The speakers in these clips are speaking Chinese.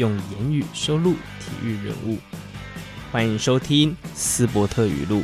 用言语收录体育人物。欢迎收听斯伯特语录。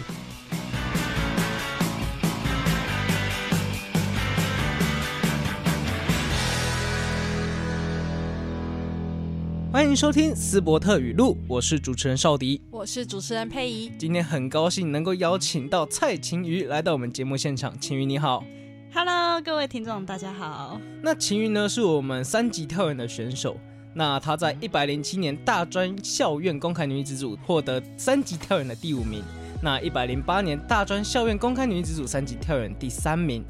欢迎收听斯伯特语录，我是主持人邵迪，我是主持人佩仪。今天很高兴能够邀请到蔡晴瑜来到我们节目现场，晴瑜你好。Hello，各位听众，大家好。那晴瑜呢，是我们三级跳远的选手。那她在一百零七年大专校院公开女子组获得三级跳远的第五名。那一百零八年大专校院公开女子组三级跳远第三名。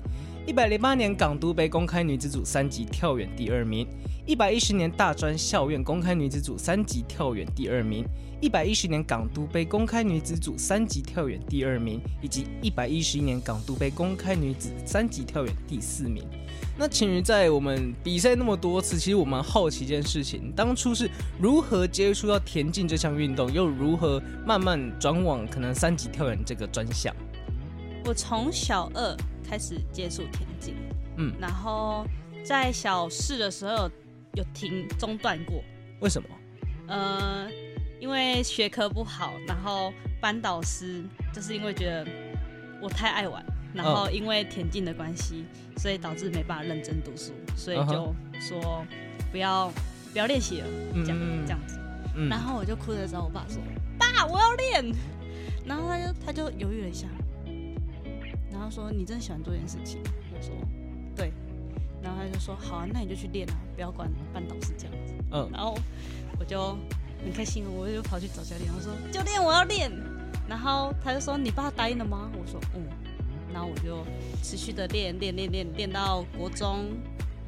一百零八年港都杯公开女子组三级跳远第二名。一百一十年大专校院公开女子组三级跳远第二名。一百一十年港都杯公开女子组三级跳远第二名，以及一百一十一年港都杯公开女子三级跳远第四名。那晴妤在我们比赛那么多次，其实我蛮好奇一件事情：当初是如何接触到田径这项运动，又如何慢慢转往可能三级跳远这个专项？我从小二开始接触田径，嗯，然后在小四的时候有，有停中断过。为什么？呃。因为学科不好，然后班导师就是因为觉得我太爱玩，然后因为田径的关系，所以导致没办法认真读书，所以就说不要不要练习了，这样、嗯、这样子。嗯、然后我就哭着找我爸说：“爸，我要练。”然后他就他就犹豫了一下，然后说：“你真的喜欢做这件事情？”我说：“对。”然后他就说：“好啊，那你就去练啊，不要管班导师这样子。”嗯，然后我就。很开心，我就跑去找教练，我说：“教练，我要练。”然后他就说：“你爸答应了吗？”我说：“嗯。”然后我就持续的练，练，练，练，练到国中。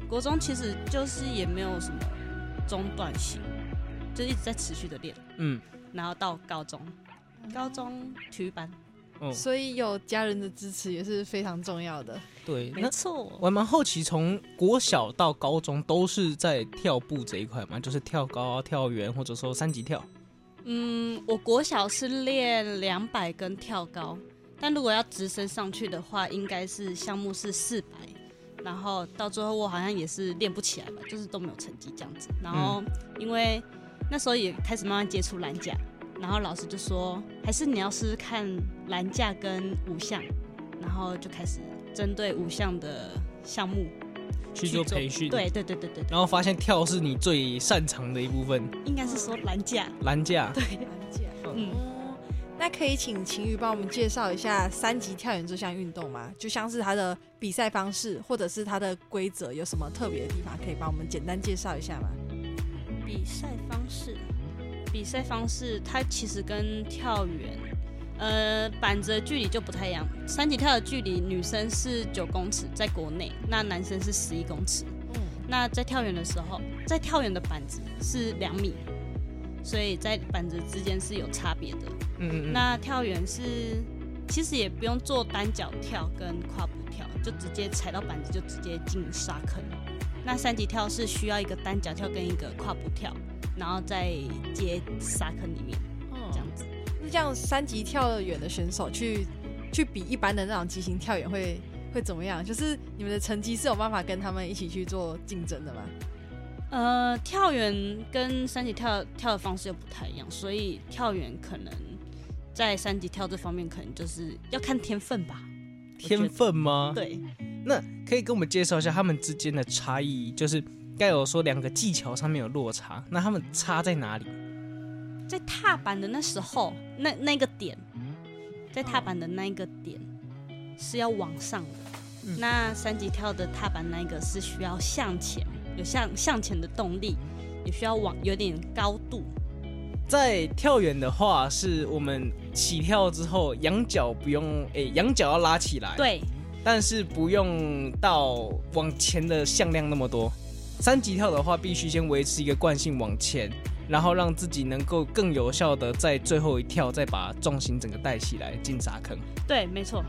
国中其实就是也没有什么中断性，就一直在持续的练。嗯。然后到高中，高中体育班。哦、所以有家人的支持也是非常重要的。对，没错。我还蛮好奇，从国小到高中都是在跳步这一块嘛，就是跳高、跳远，或者说三级跳。嗯，我国小是练两百跟跳高，但如果要直升上去的话，应该是项目是四百，然后到最后我好像也是练不起来吧，就是都没有成绩这样子。然后因为那时候也开始慢慢接触篮架。然后老师就说，还是你要试试看栏架跟五项，然后就开始针对五项的项目去做培训。对对对对对。然后发现跳是你最擅长的一部分。应该是说栏架。栏架。对，栏架。嗯。那可以请晴雨帮我们介绍一下三级跳远这项运动吗？就像是它的比赛方式，或者是它的规则有什么特别的地方，可以帮我们简单介绍一下吗？比赛方式。比赛方式，它其实跟跳远，呃，板子的距离就不太一样。三级跳的距离，女生是九公尺，在国内，那男生是十一公尺。嗯，那在跳远的时候，在跳远的板子是两米，所以在板子之间是有差别的。嗯，嗯，嗯，那跳远是，其实也不用做单脚跳跟跨步跳，就直接踩到板子就直接进沙坑。那三级跳是需要一个单脚跳跟一个跨步跳。然后再接沙坑里面，这样子。那这样三级跳远的选手去去比一般的那种急行跳远会会怎么样？就是你们的成绩是有办法跟他们一起去做竞争的吗？呃，跳远跟三级跳跳的方式又不太一样，所以跳远可能在三级跳这方面可能就是要看天分吧。天分吗？对。那可以跟我们介绍一下他们之间的差异，就是。该有说两个技巧上面有落差，那他们差在哪里？在踏板的那时候，那那个点，在踏板的那一个点是要往上的。嗯、那三级跳的踏板那个是需要向前，有向向前的动力，也需要往有点高度。在跳远的话，是我们起跳之后仰角不用，诶，仰角要拉起来，对，但是不用到往前的向量那么多。三级跳的话，必须先维持一个惯性往前，然后让自己能够更有效的在最后一跳再把重心整个带起来进沙坑。对，没错，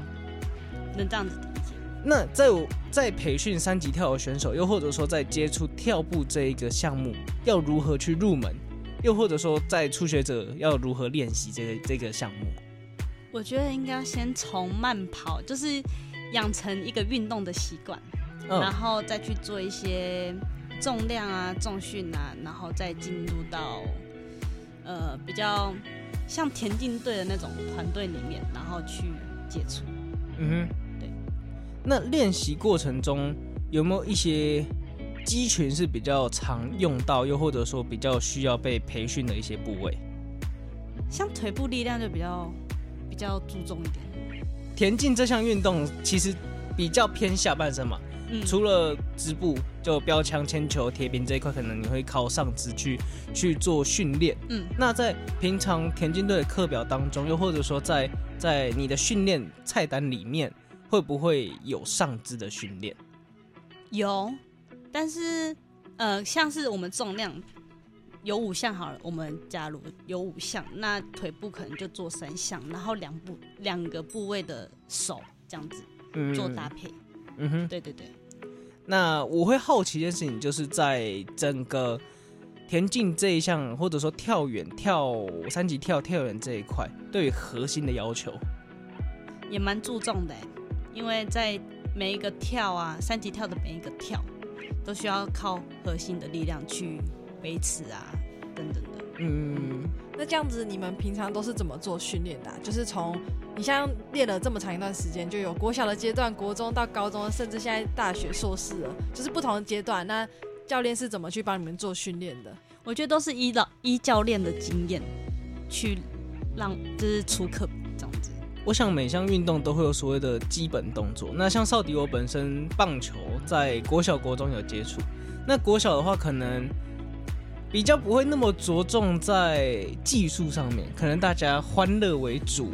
能这样子理解。那在我在培训三级跳的选手，又或者说在接触跳步这一个项目，要如何去入门？又或者说在初学者要如何练习这个这个项目？我觉得应该要先从慢跑，就是养成一个运动的习惯，嗯、然后再去做一些。重量啊，重训啊，然后再进入到呃比较像田径队的那种团队里面，然后去接触。嗯哼，对。那练习过程中有没有一些肌群是比较常用到，又或者说比较需要被培训的一些部位？像腿部力量就比较比较注重一点。田径这项运动其实比较偏下半身嘛。嗯、除了织布，就标枪、铅球、铁饼这一块，可能你会靠上肢去去做训练。嗯，那在平常田径队的课表当中，又或者说在在你的训练菜单里面，会不会有上肢的训练？有，但是呃，像是我们重量有五项好了，我们假如有五项，那腿部可能就做三项，然后两部两个部位的手这样子做搭配。嗯哼，对对对。那我会好奇一件事情，就是在整个田径这一项，或者说跳远、跳三级跳、跳远这一块，对于核心的要求也蛮注重的，因为在每一个跳啊，三级跳的每一个跳，都需要靠核心的力量去维持啊，等等的。嗯，那这样子，你们平常都是怎么做训练的啊？就是从你像练了这么长一段时间，就有国小的阶段、国中到高中，甚至现在大学硕士了，就是不同的阶段。那教练是怎么去帮你们做训练的？我觉得都是依照依教练的经验去让，就是出课这样子。我想每项运动都会有所谓的基本动作。那像少迪，我本身棒球在国小、国中有接触。那国小的话，可能。比较不会那么着重在技术上面，可能大家欢乐为主。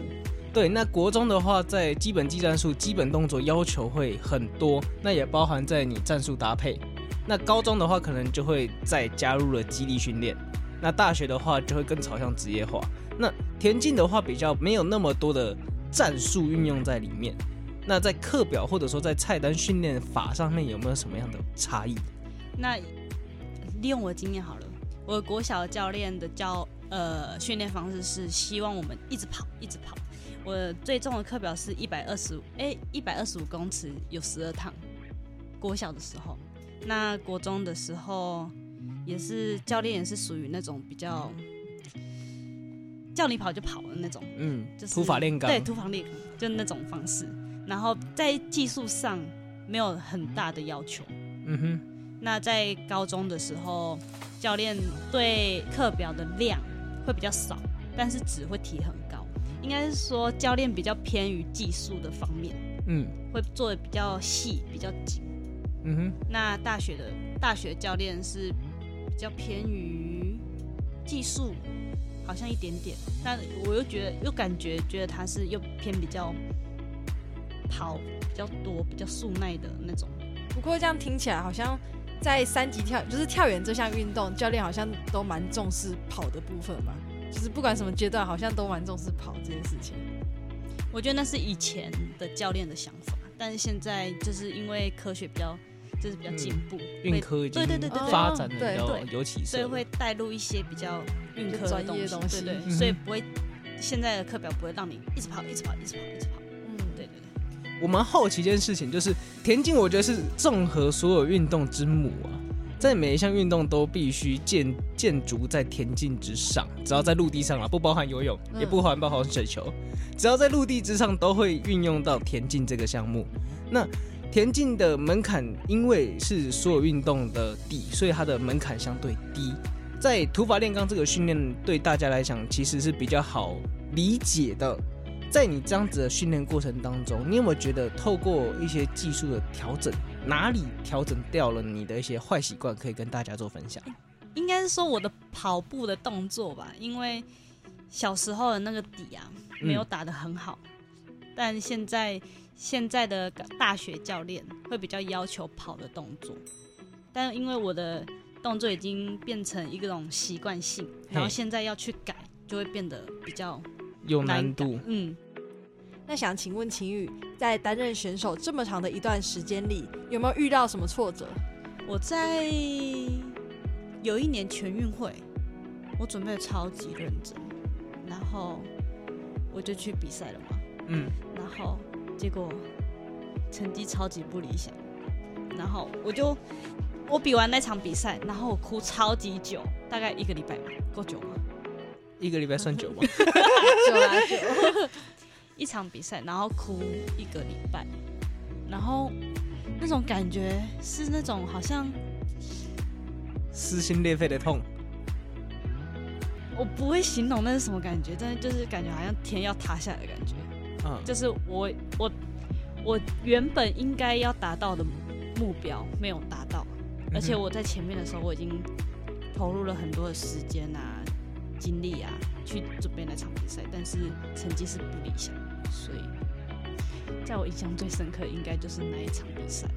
对，那国中的话，在基本技战术、基本动作要求会很多，那也包含在你战术搭配。那高中的话，可能就会再加入了激励训练。那大学的话，就会更朝向职业化。那田径的话，比较没有那么多的战术运用在里面。那在课表或者说在菜单训练法上面，有没有什么样的差异？那利用我的经验好了。我国小教练的教呃训练方式是希望我们一直跑，一直跑。我最重的课表是一百二十五，哎，一百二十五公尺有十二趟。国小的时候，那国中的时候也是教练也是属于那种比较叫你跑就跑的那种，嗯，就是土法炼钢，对，土法炼钢就那种方式。然后在技术上没有很大的要求，嗯哼。那在高中的时候，教练对课表的量会比较少，但是只会提很高。应该是说教练比较偏于技术的方面，嗯，会做的比较细、比较紧。嗯哼。那大学的大学教练是比较偏于技术，好像一点点。但我又觉得又感觉觉得他是又偏比较跑比较多、比较速耐的那种。不过这样听起来好像。在三级跳，就是跳远这项运动，教练好像都蛮重视跑的部分嘛。就是不管什么阶段，好像都蛮重视跑这件事情。我觉得那是以前的教练的想法，但是现在就是因为科学比较，就是比较进步，运、嗯、科已经对对对对发展的比较有起色，所以会带入一些比较运科的东西，东西对，对对，所以不会现在的课表不会让你一直跑，一直跑，一直跑，一直跑。我们好奇一件事情，就是田径，我觉得是综合所有运动之母啊，在每一项运动都必须建建筑在田径之上，只要在陆地上啊，不包含游泳，也不含包含水球，只要在陆地之上都会运用到田径这个项目。那田径的门槛，因为是所有运动的底，所以它的门槛相对低。在土法炼钢这个训练对大家来讲，其实是比较好理解的。在你这样子的训练过程当中，你有没有觉得透过一些技术的调整，哪里调整掉了你的一些坏习惯，可以跟大家做分享？应该是说我的跑步的动作吧，因为小时候的那个底啊，没有打得很好，嗯、但现在现在的大学教练会比较要求跑的动作，但因为我的动作已经变成一种习惯性，然后现在要去改，就会变得比较有难度。嗯，那想请问秦宇，在担任选手这么长的一段时间里，有没有遇到什么挫折？我在有一年全运会，我准备的超级认真，然后我就去比赛了嘛。嗯，然后结果成绩超级不理想，然后我就我比完那场比赛，然后我哭超级久，大概一个礼拜吧，够久吗？一个礼拜算久吗？久啊久，一场比赛，然后哭一个礼拜，然后那种感觉是那种好像撕心裂肺的痛。我不会形容那是什么感觉，但是就是感觉好像天要塌下来的感觉。嗯，就是我我我原本应该要达到的目标没有达到，而且我在前面的时候我已经投入了很多的时间啊、精力啊去准备那场比赛，但是成绩是不理想，所以在我印象最深刻应该就是那一场比赛。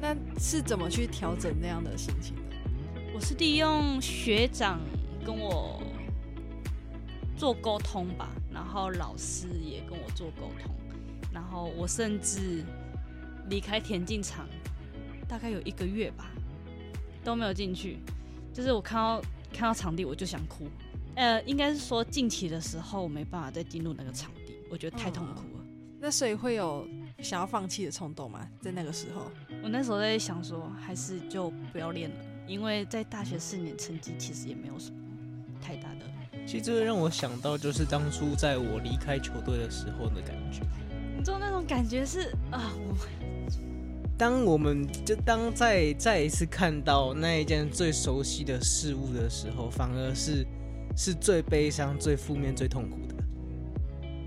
那是怎么去调整那样的心情的？我是利用学长跟我做沟通吧，然后老师也跟我做沟通，然后我甚至离开田径场大概有一个月吧，都没有进去。就是我看到看到场地我就想哭，呃，应该是说近期的时候我没办法再进入那个场地，我觉得太痛苦了。哦，那所以会有想要放弃的冲动吗？在那个时候，我那时候在想说，还是就不要练了，因为在大学四年成绩其实也没有什么太大的。其实这个让我想到，就是当初在我离开球队的时候的感觉。你知道那种感觉是啊，我当我们就当再再一次看到那一件最熟悉的事物的时候，反而是是最悲伤、最负面、最痛苦的。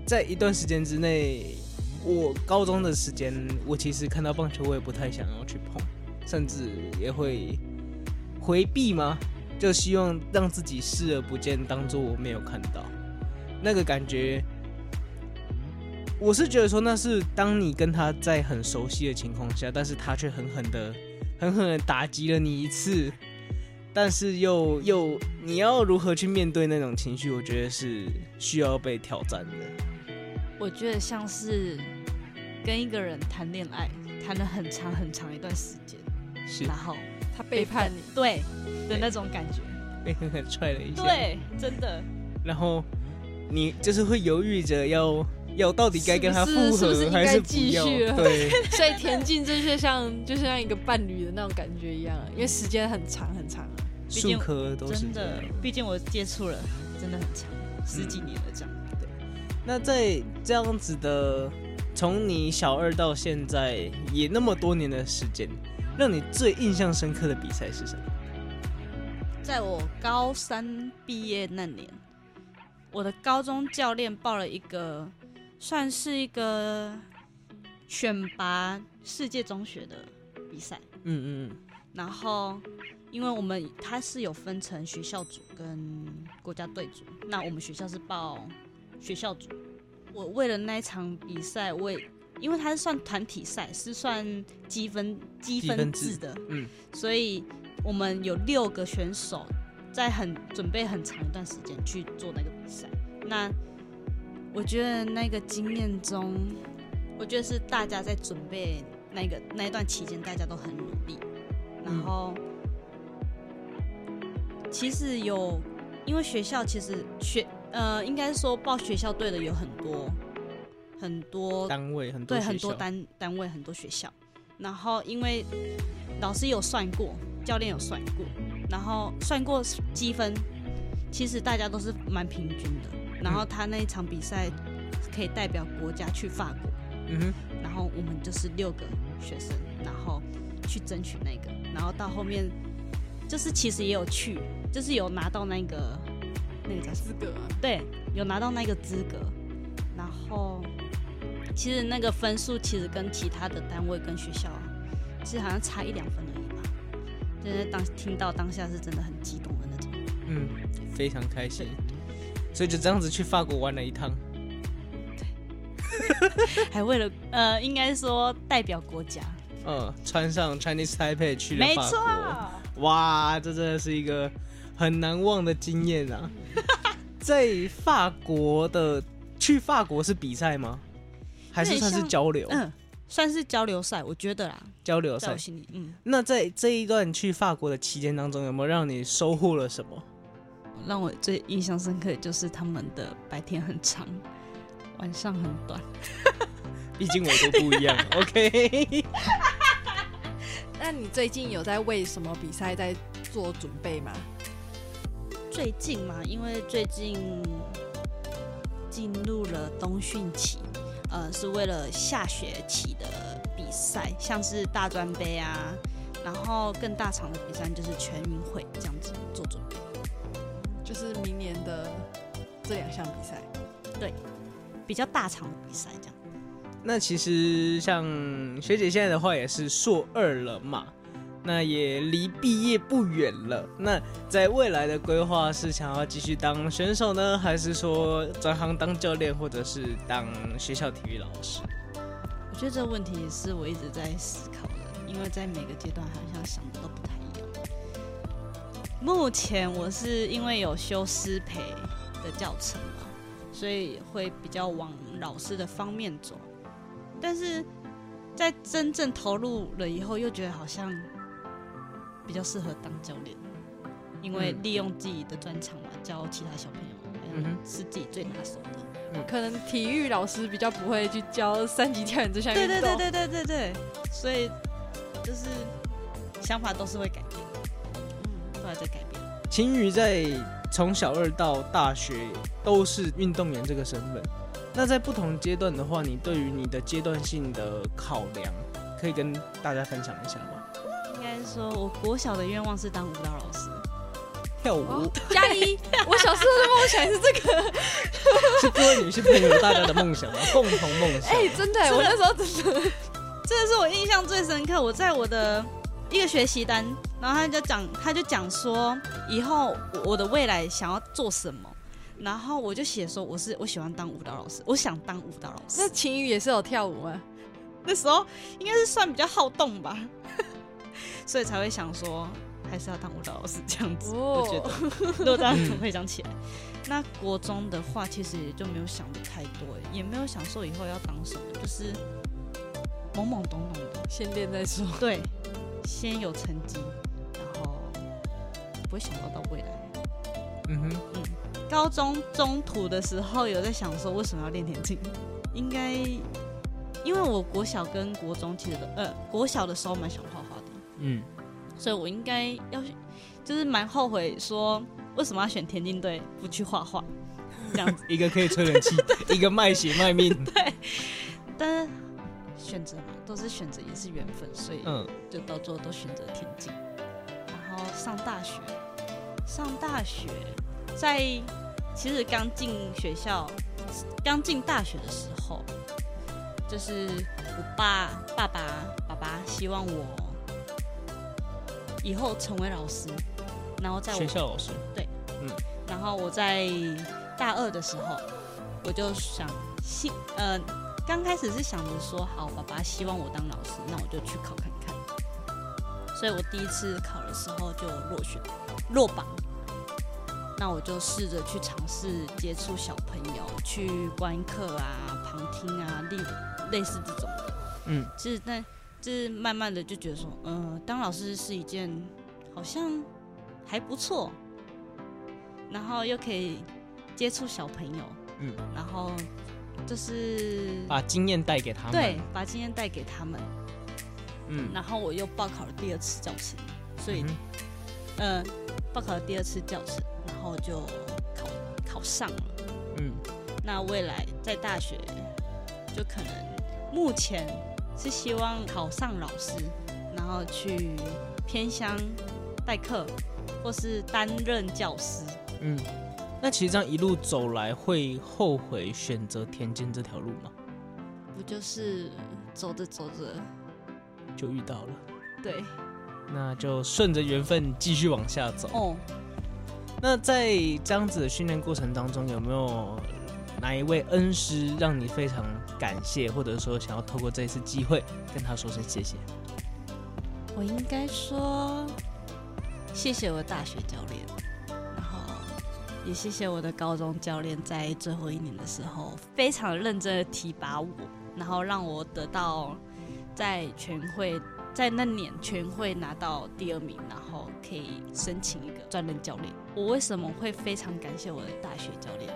在一段时间之内，我高中的时间，我其实看到棒球，我也不太想要去碰，甚至也会回避吗？就希望让自己视而不见，当做我没有看到那个感觉。我是觉得说，那是当你跟他在很熟悉的情况下，但是他却狠狠的、狠狠的打击了你一次，但是又又你要如何去面对那种情绪？我觉得是需要被挑战的。我觉得像是跟一个人谈恋爱，谈了很长很长一段时间，是，然后他背叛你，对。的那种感觉，被狠狠踹了一下。对，真的。然后你就是会犹豫着要要到底该跟他复合是是是还是继续了？对。所以田径就是像就是像一个伴侣的那种感觉一样，因为时间很长很长啊。数科都是真的，毕竟我接触了真的很长，十几年了这样。那在这样子的，从你小二到现在也那么多年的时间，让你最印象深刻的比赛是什么？在我高三毕业那年，我的高中教练报了一个，算是一个选拔世界中学的比赛。嗯嗯。然后，因为我们他是有分成学校组跟国家队组，那我们学校是报学校组。我为了那一场比赛，我也因为它是算团体赛，是算积分积分制的，嗯，所以。我们有六个选手，在很准备很长一段时间去做那个比赛。那我觉得那个经验中，我觉得是大家在准备那个那一段期间，大家都很努力。然后，其实有，因为学校其实学呃，应该说报学校队的有很多很多单位，很多对很多单单位很多学校。然后，因为老师有算过。教练有算过，然后算过积分，其实大家都是蛮平均的。然后他那一场比赛可以代表国家去法国，嗯哼。然后我们就是六个学生，然后去争取那个。然后到后面就是其实也有去，就是有拿到那个那个叫资格，对，有拿到那个资格。然后其实那个分数其实跟其他的单位跟学校，其实好像差一两分而已吧。就是当听到当下是真的很激动的那种，嗯，非常开心，所以就这样子去法国玩了一趟，对，还为了呃，应该说代表国家，嗯，穿上 Chinese Taipei 去了法国。没错。哇，这真的是一个很难忘的经验啊！在法国的去法国是比赛吗？还是算是交流？嗯，算是交流赛，我觉得啦。交流赛，嗯。那在这一段去法国的期间当中，有没有让你收获了什么？让我最印象深刻的就是他们的白天很长，晚上很短。毕竟我都不一样，OK。那你最近有在为什么比赛在做准备吗？最近嘛，因为最近进入了冬训期，呃，是为了下学期的比赛，像是大专杯啊，然后更大场的比赛就是全运会这样子做准备，就是明年的这两项比赛，对，比较大场的比赛这样。那其实像学姐现在的话也是硕二了嘛，那也离毕业不远了。那在未来的规划是想要继续当选手呢，还是说转行当教练，或者是当学校体育老师？我觉得这个问题是我一直在思考的，因为在每个阶段好像想的都不太一样。目前我是因为有修师培的教程嘛，所以会比较往老师的方面走。但是在真正投入了以后，又觉得好像比较适合当教练，因为利用自己的专长嘛，教其他小朋友，是自己最拿手的。嗯，可能体育老师比较不会去教三级跳远这项运动。对对对对对对对，所以就是想法都是会改变，嗯，都还在改变。晴雨在从小二到大学都是运动员这个身份。那在不同阶段的话，你对于你的阶段性的考量，可以跟大家分享一下吗？说，我国小的愿望是当舞蹈老师，跳舞。加一，我小时候的梦想是这个，是各位女性朋友大家的梦想吗？共同梦想。哎、欸，真的，我那时候真的，这个是我印象最深刻。我在我的一个学习单，然后他就讲，他就讲说，以后我的未来想要做什么。然后我就写说，我是我喜欢当舞蹈老师，我想当舞蹈老师。那晴雨也是有跳舞吗？那时候应该是算比较好动吧，所以才会想说还是要当舞蹈老师这样子。哦、我觉得 如果这样子会想起来。那国中的话，其实也就没有想的太多，也没有想说以后要当什么，就是懵懵懂懂的，先练再说。对，先有成绩，然后不会想到到未来。嗯哼，嗯。高中中途的时候有在想说，为什么要练田径？应该因为我国小跟国中其实都呃国小的时候蛮喜欢画画的，嗯，所以我应该要就是蛮后悔说为什么要选田径队不去画画 这样子，一个可以吹冷气，一个卖血卖命，对，但是选择嘛都是选择也是缘分，所以嗯。就到最后都选择田径，然后上大学，上大学。在其实刚进学校、刚进大学的时候，就是我爸、爸爸、爸爸希望我以后成为老师，然后在学校老师对，嗯，然后我在大二的时候，我就想，希呃，刚开始是想着说，好，爸爸希望我当老师，那我就去考看看。所以我第一次考的时候就落选，落榜。那我就试着去尝试接触小朋友，去观课啊、旁听啊，类类似这种的。嗯，其实但就是慢慢的就觉得说，嗯、呃，当老师是一件好像还不错，然后又可以接触小朋友，嗯，然后就是把经验带给他们，对，把经验带给他们，嗯，然后我又报考了第二次教程，所以，嗯、呃，报考了第二次教程。然后就考考上了，嗯，那未来在大学就可能目前是希望考上老师，然后去偏乡代课或是担任教师，嗯，那其实这样一路走来会后悔选择田径这条路吗？不就是走着走着就遇到了，对，那就顺着缘分继续往下走。哦。那在这样子的训练过程当中，有没有哪一位恩师让你非常感谢，或者说想要透过这一次机会跟他说声谢谢？我应该说，谢谢我的大学教练，然后也谢谢我的高中教练，在最后一年的时候非常认真的提拔我，然后让我得到在全会，在那年全会拿到第二名，然后可以申请一个专任教练。我为什么会非常感谢我的大学教练？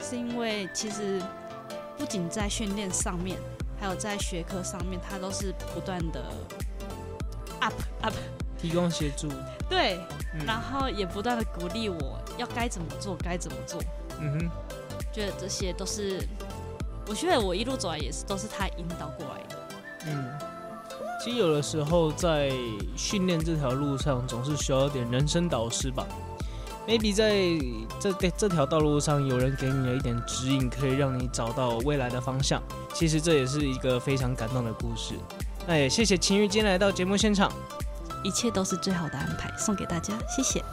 是因为其实不仅在训练上面，还有在学科上面，他都是不断的 up up，提供协助。对，嗯、然后也不断的鼓励我要该怎么做，该怎么做。嗯哼，觉得这些都是，我觉得我一路走来也是都是他引导过来的。嗯，其实有的时候在训练这条路上，总是需要一点人生导师吧。Maybe 在这这条道路上，有人给你了一点指引，可以让你找到未来的方向。其实这也是一个非常感动的故事。那也谢谢秦玉今天来到节目现场，一切都是最好的安排，送给大家，谢谢。